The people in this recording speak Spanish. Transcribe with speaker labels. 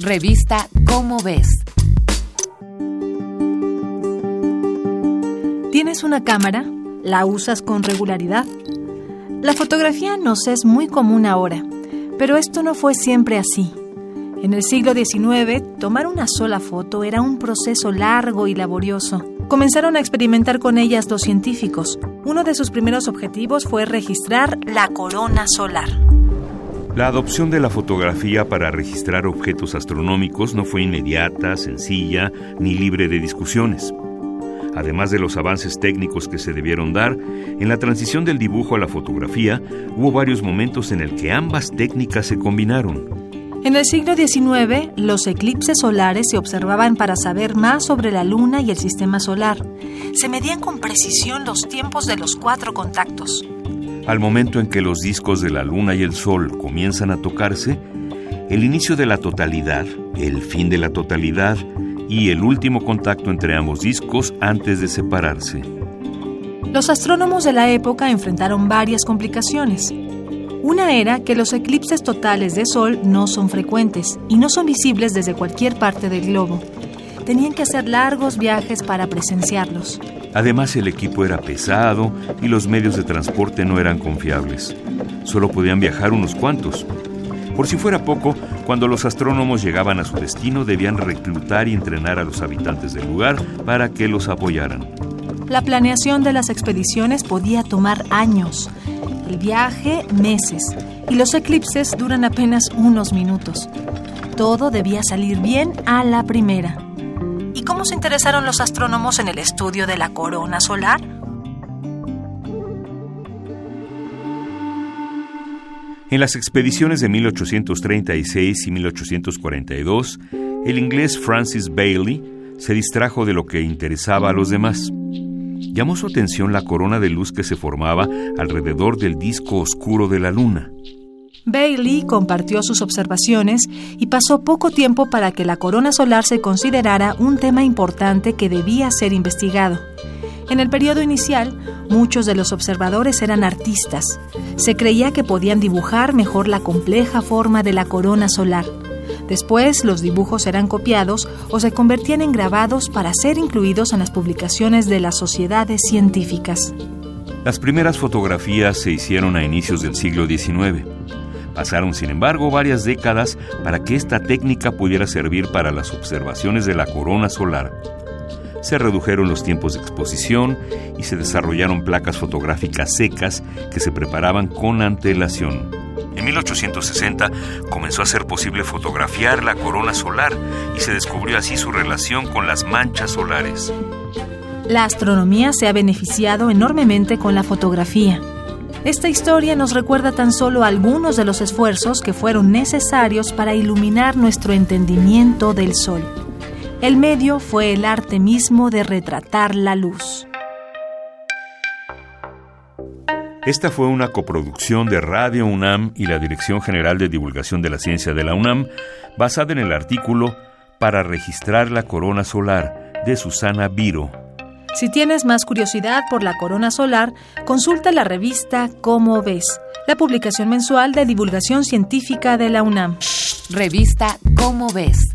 Speaker 1: Revista Cómo ves.
Speaker 2: ¿Tienes una cámara? ¿La usas con regularidad? La fotografía nos es muy común ahora, pero esto no fue siempre así. En el siglo XIX, tomar una sola foto era un proceso largo y laborioso. Comenzaron a experimentar con ellas los científicos. Uno de sus primeros objetivos fue registrar la corona solar.
Speaker 3: La adopción de la fotografía para registrar objetos astronómicos no fue inmediata, sencilla ni libre de discusiones. Además de los avances técnicos que se debieron dar, en la transición del dibujo a la fotografía hubo varios momentos en el que ambas técnicas se combinaron.
Speaker 2: En el siglo XIX, los eclipses solares se observaban para saber más sobre la Luna y el sistema solar. Se medían con precisión los tiempos de los cuatro contactos.
Speaker 3: Al momento en que los discos de la Luna y el Sol comienzan a tocarse, el inicio de la totalidad, el fin de la totalidad y el último contacto entre ambos discos antes de separarse.
Speaker 2: Los astrónomos de la época enfrentaron varias complicaciones. Una era que los eclipses totales de Sol no son frecuentes y no son visibles desde cualquier parte del globo. Tenían que hacer largos viajes para presenciarlos.
Speaker 3: Además el equipo era pesado y los medios de transporte no eran confiables. Solo podían viajar unos cuantos. Por si fuera poco, cuando los astrónomos llegaban a su destino debían reclutar y entrenar a los habitantes del lugar para que los apoyaran.
Speaker 2: La planeación de las expediciones podía tomar años el viaje meses y los eclipses duran apenas unos minutos. Todo debía salir bien a la primera. ¿Y cómo se interesaron los astrónomos en el estudio de la corona solar?
Speaker 3: En las expediciones de 1836 y 1842, el inglés Francis Bailey se distrajo de lo que interesaba a los demás llamó su atención la corona de luz que se formaba alrededor del disco oscuro de la luna.
Speaker 2: Bailey compartió sus observaciones y pasó poco tiempo para que la corona solar se considerara un tema importante que debía ser investigado. En el periodo inicial, muchos de los observadores eran artistas. Se creía que podían dibujar mejor la compleja forma de la corona solar. Después, los dibujos eran copiados o se convertían en grabados para ser incluidos en las publicaciones de las sociedades científicas.
Speaker 3: Las primeras fotografías se hicieron a inicios del siglo XIX. Pasaron, sin embargo, varias décadas para que esta técnica pudiera servir para las observaciones de la corona solar. Se redujeron los tiempos de exposición y se desarrollaron placas fotográficas secas que se preparaban con antelación. En 1860 comenzó a ser posible fotografiar la corona solar y se descubrió así su relación con las manchas solares.
Speaker 2: La astronomía se ha beneficiado enormemente con la fotografía. Esta historia nos recuerda tan solo algunos de los esfuerzos que fueron necesarios para iluminar nuestro entendimiento del Sol. El medio fue el arte mismo de retratar la luz.
Speaker 3: Esta fue una coproducción de Radio UNAM y la Dirección General de Divulgación de la Ciencia de la UNAM, basada en el artículo Para registrar la corona solar de Susana Viro.
Speaker 2: Si tienes más curiosidad por la corona solar, consulta la revista Cómo ves, la publicación mensual de divulgación científica de la UNAM.
Speaker 1: Revista Cómo ves